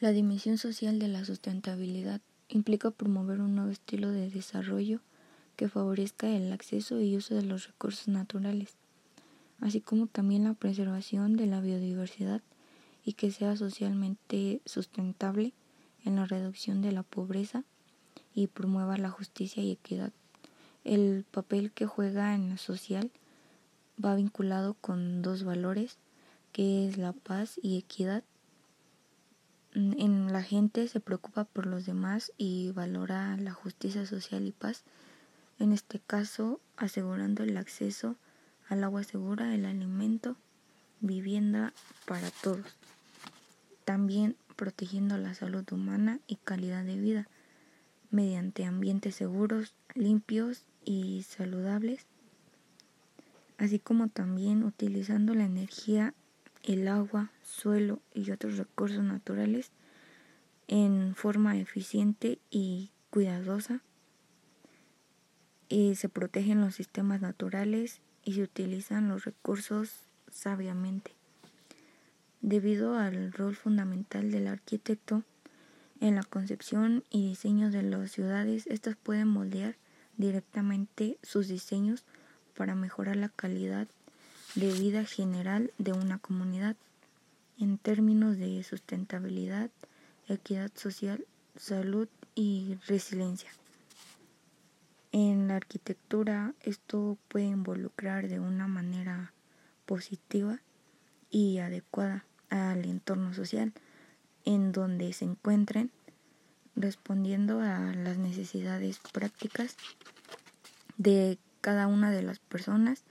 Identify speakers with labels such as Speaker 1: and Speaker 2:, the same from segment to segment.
Speaker 1: La dimensión social de la sustentabilidad implica promover un nuevo estilo de desarrollo que favorezca el acceso y uso de los recursos naturales, así como también la preservación de la biodiversidad y que sea socialmente sustentable en la reducción de la pobreza y promueva la justicia y equidad. El papel que juega en la social va vinculado con dos valores, que es la paz y equidad en la gente se preocupa por los demás y valora la justicia social y paz, en este caso asegurando el acceso al agua segura, el alimento, vivienda para todos. También protegiendo la salud humana y calidad de vida mediante ambientes seguros, limpios y saludables, así como también utilizando la energía el agua, suelo y otros recursos naturales en forma eficiente y cuidadosa. Y se protegen los sistemas naturales y se utilizan los recursos sabiamente. Debido al rol fundamental del arquitecto en la concepción y diseño de las ciudades, estas pueden moldear directamente sus diseños para mejorar la calidad de vida general de una comunidad en términos de sustentabilidad, equidad social, salud y resiliencia. En la arquitectura esto puede involucrar de una manera positiva y adecuada al entorno social en donde se encuentren respondiendo a las necesidades prácticas de cada una de las personas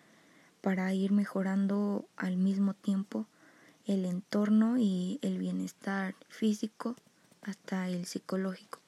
Speaker 1: para ir mejorando al mismo tiempo el entorno y el bienestar físico hasta el psicológico.